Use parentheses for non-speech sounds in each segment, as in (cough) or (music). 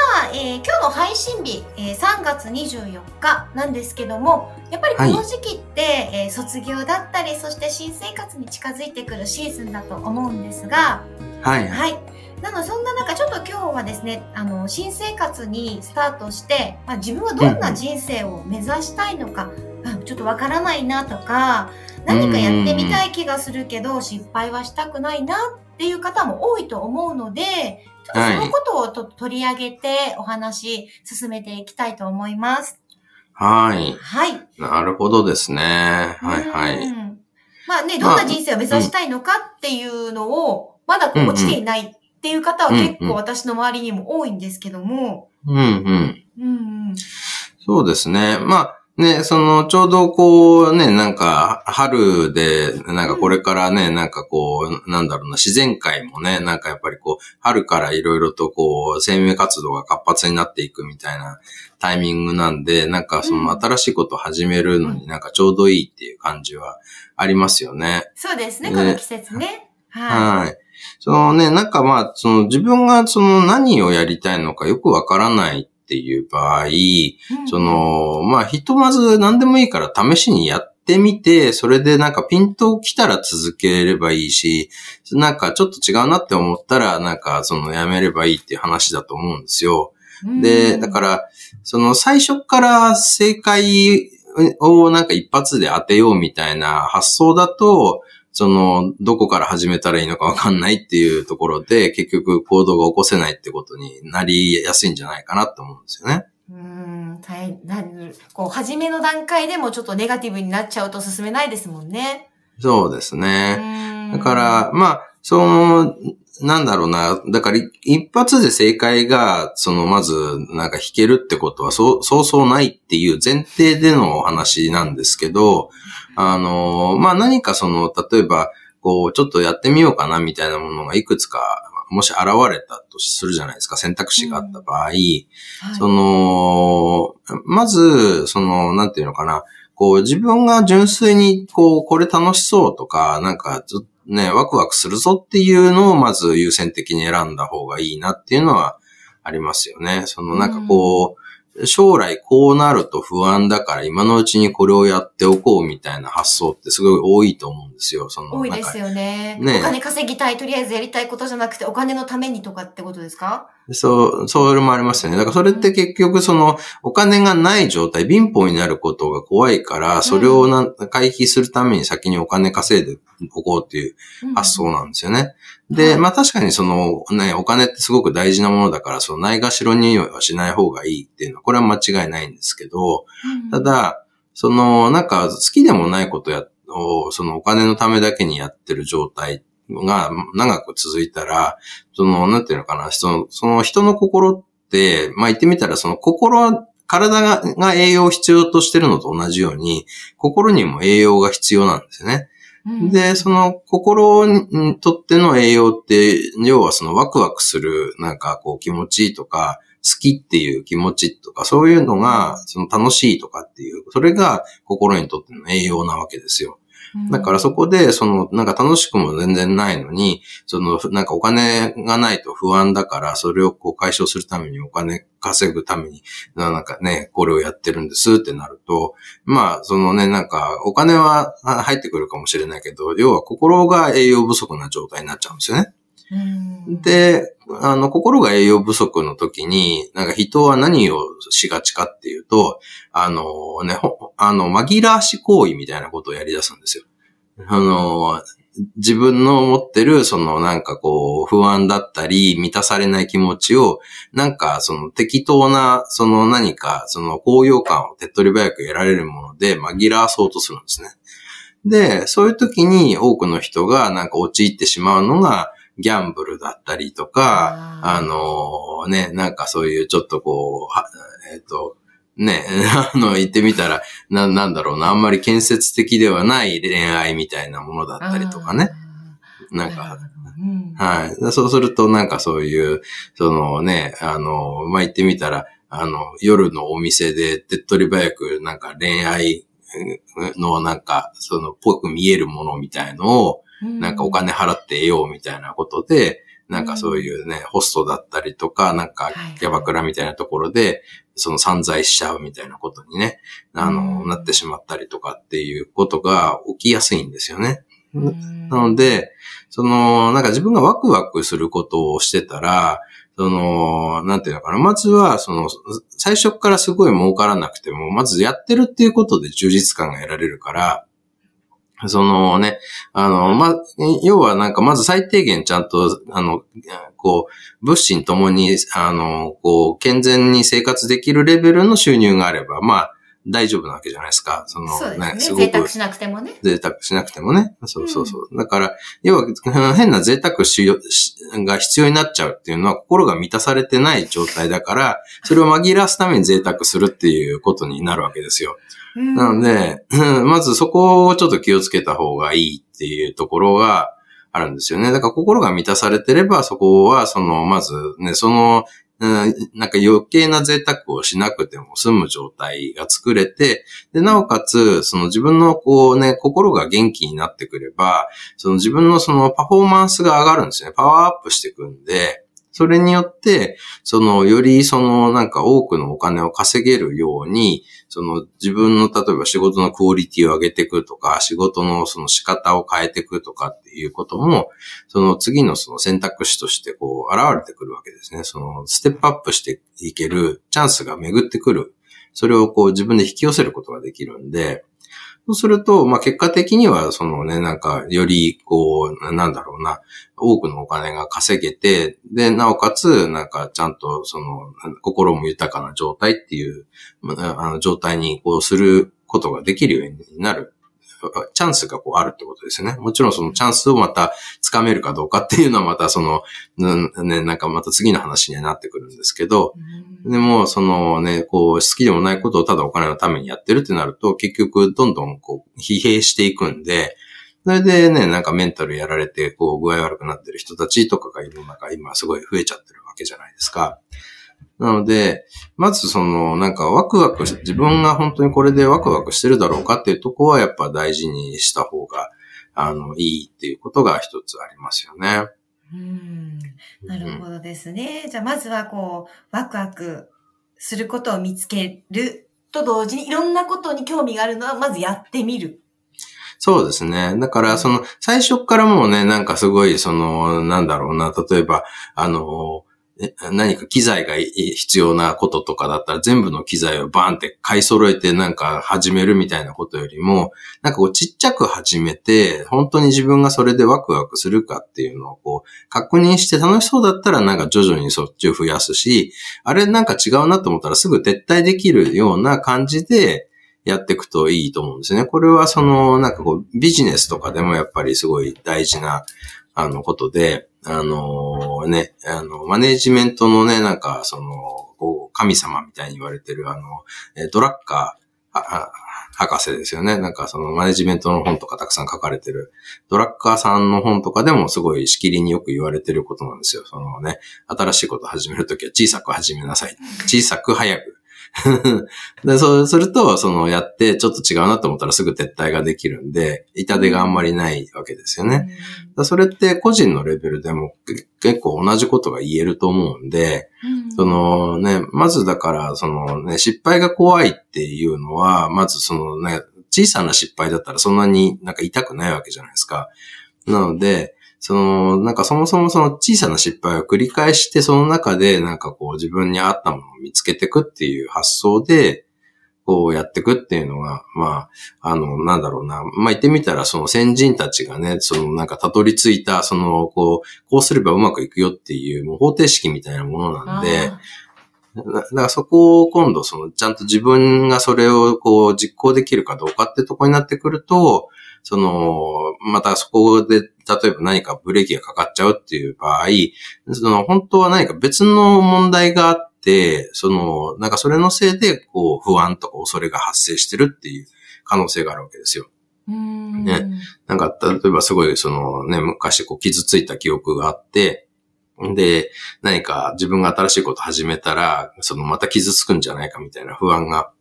さあ、えー今日の配信日、えー3月24日なんですけども、やっぱりこの時期って、えー卒業だったり、そして新生活に近づいてくるシーズンだと思うんですが、はい。はい。なので、そんな中、ちょっと今日はですね、あの、新生活にスタートして、まあ、自分はどんな人生を目指したいのか、あちょっとわからないなとか、何かやってみたい気がするけど、失敗はしたくないなっていう方も多いと思うので、ちょっとそのことをと取り上げてお話進めていきたいと思います。はい。はい。なるほどですね。はいはい。うんまあね、どんな人生を目指したいのかっていうのを、まだこう落ちていないっていう方は結構私の周りにも多いんですけども、うんうん。うんうん。そうですね。まあ、ね、その、ちょうどこうね、なんか、春で、なんかこれからね、なんかこう、なんだろうな、自然界もね、なんかやっぱりこう、春からいろいろとこう、生命活動が活発になっていくみたいなタイミングなんで、なんかそのうん新しいことを始めるのになんかちょうどいいっていう感じはありますよね。そうですね、ねこの季節ね。ははい。そのね、なんかまあ、その自分がその何をやりたいのかよくわからないっていう場合、い。そ、の、まあ、ひとまず何でもいいから試しにやってみて、それでなんかピント来たら続ければいいし、なんかちょっと違うなって思ったら、なんかそのやめればいいっていう話だと思うんですよ。で、だからら、その最初から正解をなんか一発で当てようみたいな発想だと、その、どこから始めたらいいのかわかんないっていうところで、結局行動が起こせないってことになりやすいんじゃないかなって思うんですよね。うん、大変、こう、初めの段階でもちょっとネガティブになっちゃうと進めないですもんね。そうですね。ねだから、まあ、その、なんだろうな。だから、一発で正解が、その、まず、なんか弾けるってことは、そう、そうそうないっていう前提でのお話なんですけど、あの、まあ、何かその、例えば、こう、ちょっとやってみようかな、みたいなものがいくつか、もし現れたとするじゃないですか、選択肢があった場合、はい。その、まず、その、なんていうのかな、こう、自分が純粋に、こう、これ楽しそうとか、なんか、ずね、ワクワクするぞっていうのを、まず優先的に選んだ方がいいなっていうのはありますよね。その、なんかこう、将来こうなると不安だから、今のうちにこれをやっておこうみたいな発想ってすごい多いと思うんですよ。その、多いですよね。ねお金稼ぎたい、とりあえずやりたいことじゃなくて、お金のためにとかってことですか？そう、それもありますよね。だからそれって結局そのお金がない状態、貧乏になることが怖いから、それをなん回避するために先にお金稼いでおこうっていう発想なんですよね。で、はいまあ確かにそのね、お金ってすごく大事なものだから、そのないがしろにはしない方がいいっていうのは、これは間違いないんですけど、うんた、だ、その、なんか好きでもないことや、を、そのお金のためだけにやってる状態が長く続いたら、その、なんていうのかな、その、その人の心って、まあ言ってみたら、その心、体がが栄養を必要としてるのと同じように、心にも栄養が必要なんですよね。うんで、その心にとっての栄養って、要はそのワクワクする、なんかこう気持ちいいとか、好きっていう気持ちとか、そういうのが、その楽しいとかっていう、それが心にとっての栄養なわけですよ。だからそこで、その、なんか楽しくも全然ないのに、その、なんかお金がないと不安だから、それをこう解消するためにお金稼ぐために、なんかね、これをやってるんですってなると、まあ、そのね、なんか、お金はあ入ってくるかもしれないけど、要は心が栄養不足な状態になっちゃうんですよね。うん、で、あの、心が栄養不足の時に、なんか人は何をしがちかっていうと、あのね、ほあの、紛らわし行為みたいなことをやり出すんですよ。あの、自分の持ってる、そのなんかこう、不安だったり、満たされない気持ちを、なんかその適当な、その何か、その高揚感を手っ取り早く得られるもので紛らわそうとするんですね。で、そういう時に多くの人がなんか陥ってしまうのが、ギャンブルだったりとか、あのね、なんかそういうちょっとこう、はえっ、と、ね、(laughs) あの、言ってみたら、な、なんだろうな、あんまり建設的ではない恋愛みたいなものだったりとかね。なんか、はい。そうすると、なんかそういう、そのね、あの、まあ、言ってみたら、あの、夜のお店で手っ取り早く、なんか恋愛のなんか、その、ぽく見えるものみたいのを、なんかお金払って得ようみたいなことで、なんかそういうね、ホストだったりとか、なんかキャバクラみたいなところで、その散財しちゃうみたいなことにね、あの、なってしまったりとかっていうことが起きやすいんですよね。なので、その、なんか自分がワクワクすることをしてたら、その、なんていうのかな。まずは、その、最初からすごい儲からなくても、まずやってるっていうことで充実感が得られるから、そのね、あの、ま、要はなんかまず最低限ちゃんと、あの、こう、物心ともに、あの、こう、健全に生活できるレベルの収入があれば、まあ、大丈夫なわけじゃないですか。その、そうですね。すごく贅沢しなくてもね。贅沢しなくてもね。そうそうそう。うん、だから、要は、変な贅沢しが必要になっちゃうっていうのは、心が満たされてない状態だから、それを紛らわすために贅沢するっていうことになるわけですよ。うん、なので、まずそこをちょっと気をつけた方がいいっていうところが、あるんですよね。だから心が満たされてれば、そこは、その、まずね、そのうん、なんか余計な贅沢をしなくても済む状態が作れて、で、なおかつ、その自分のこうね、心が元気になってくれば、その自分のそのパフォーマンスが上がるんですね。パワーアップしていくんで、それによって、その、よりその、なんか多くのお金を稼げるように、その、自分の、例えば仕事のクオリティを上げていくとか、仕事のその仕方を変えていくとかっていうことも、その次のその選択肢としてこう、現れてくるわけですね。その、ステップアップしていけるチャンスが巡ってくる。それをこう自分で引き寄せることができるんで、そうすると、まあ、結果的には、そのね、なんか、より、こう、なんだろうな、多くのお金が稼げて、で、なおかつ、なんか、ちゃんと、その、心も豊かな状態っていう、あの、状態に、こう、することができるようになる。チャンスがこうあるってことですよね。もちろんそのチャンスをまた掴めるかどうかっていうのはまたその、ね、なんかまた次の話にはなってくるんですけど、でもそのね、こう好きでもないことをただお金のためにやってるってなると結局どんどんこう疲弊していくんで、それでね、なんかメンタルやられて、こう、具合悪くなってる人たちとかが世の中今すごい増えちゃってるわけじゃないですか。なので、まずその、なんかワクワク、自分が本当にこれでワクワクしてるだろうかっていうとこはやっぱ大事にした方が、あの、いいっていうことが一つありますよね。うん。なるほどですね。うん、じゃあまずはこう、ワクワクすることを見つけると同時にいろんなことに興味があるのはまずやってみる。そうですね。だから、その、最初からもうね、なんかすごい、その、なんだろうな、例えば、あの、何か機材が必要なこととかだったら全部の機材をバーンって買い揃えてなんか始めるみたいなことよりも、なんかこうちっちゃく始めて、本当に自分がそれでワクワクするかっていうのをこう確認して楽しそうだったらなんか徐々にそっちを増やすし、あれなんか違うなと思ったらすぐ撤退できるような感じで、やっていくといいと思うんですね。これはその、なんかこう、ビジネスとかでもやっぱりすごい大事な、あの、ことで、あのね、あの、マネージメントのね、なんか、その、こう、神様みたいに言われてる、あの、ドラッカー、博士ですよね。なんかそのマネジメントの本とかたくさん書かれてる、ドラッカーさんの本とかでもすごいしきりによく言われてることなんですよ。そのね、新しいこと始めるときは小さく始めなさい。小さく早く (laughs) でそうすると、そのやってちょっと違うなと思ったらすぐ撤退ができるんで、痛手があんまりないわけですよね。うん、それって個人のレベルでも結構同じことが言えると思うんで、うん、そのね、まずだから、そのね、失敗が怖いっていうのは、まずそのね、小さな失敗だったらそんなになんか痛くないわけじゃないですか。なので、その、なんかそもそもその小さな失敗を繰り返して、その中でなんかこう自分に合ったものを見つけていくっていう発想で、こうやっていくっていうのが、まあ、あの、なんだろうな。まあ言ってみたら、その先人たちがね、そのなんかたどり着いた、その、こう、こうすればうまくいくよっていう、もう方程式みたいなものなんで、だからそこを今度、その、ちゃんと自分がそれをこう実行できるかどうかってとこになってくると、その、またそこで、例えば何かブレーキがかかっちゃうっていう場合、その、本当は何か別の問題があって、その、なんかそれのせいで、こう、不安とか恐れが発生してるっていう可能性があるわけですよ。ね。なんか、例えばすごい、そのね、昔こう傷ついた記憶があって、で、何か自分が新しいこと始めたら、そのまた傷つくんじゃないかみたいな不安が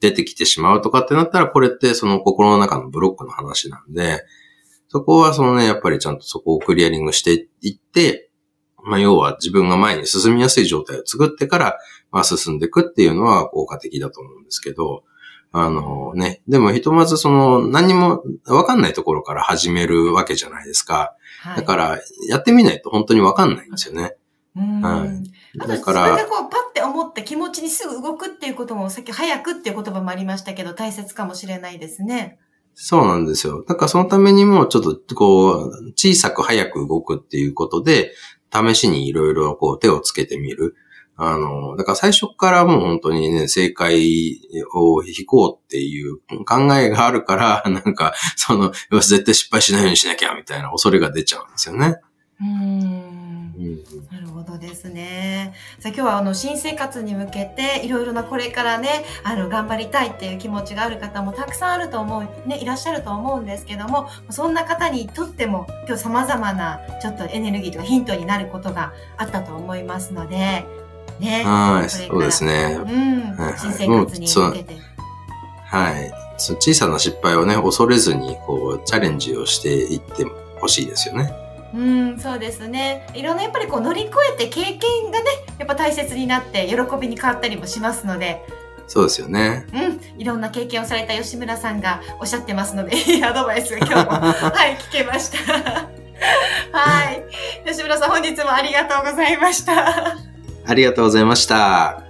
出てきてしまうとかってなったら、これってその心の中のブロックの話なんで、そこはそのね、やっぱりちゃんとそこをクリアリングしていって、まあ要は自分が前に進みやすい状態を作ってから、まあ進んでいくっていうのは効果的だと思うんですけど、あのね、でもひとまずその何もわかんないところから始めるわけじゃないですか。はい、だから、やってみないと本当にわかんないんですよね。うん。はい。だから。それでこう、パって思って気持ちにすぐ動くっていうことも、さっき早くっていう言葉もありましたけど、大切かもしれないですね。そうなんですよ。だからそのためにも、ちょっとこう、小さく早く動くっていうことで、試しにいろいろこう手をつけてみる。あの、だから最初からもう本当にね、正解を引こうっていう考えがあるから、(laughs) なんか、その、絶対失敗しないようにしなきゃみたいな恐れが出ちゃうんですよね。うん。なるほどですね。さあ今日はあの新生活に向けていろいろなこれからね、あの頑張りたいっていう気持ちがある方もたくさんあると思う、ね、いらっしゃると思うんですけども、そんな方にとっても今日様々なちょっとエネルギーとかヒントになることがあったと思いますので、ね。はい、そうですね。うん。新生活に向けて。はい。そ小さな失敗をね、恐れずに、こう、チャレンジをしていってほしいですよね。うん、そうですね。いろんなやっぱりこう乗り越えて経験がね、やっぱ大切になって喜びに変わったりもしますので。そうですよね。うん。いろんな経験をされた吉村さんがおっしゃってますので、いいアドバイスが今日も、(laughs) はい、聞けました。はい。吉村さん、本日もありがとうございました。ありがとうございました。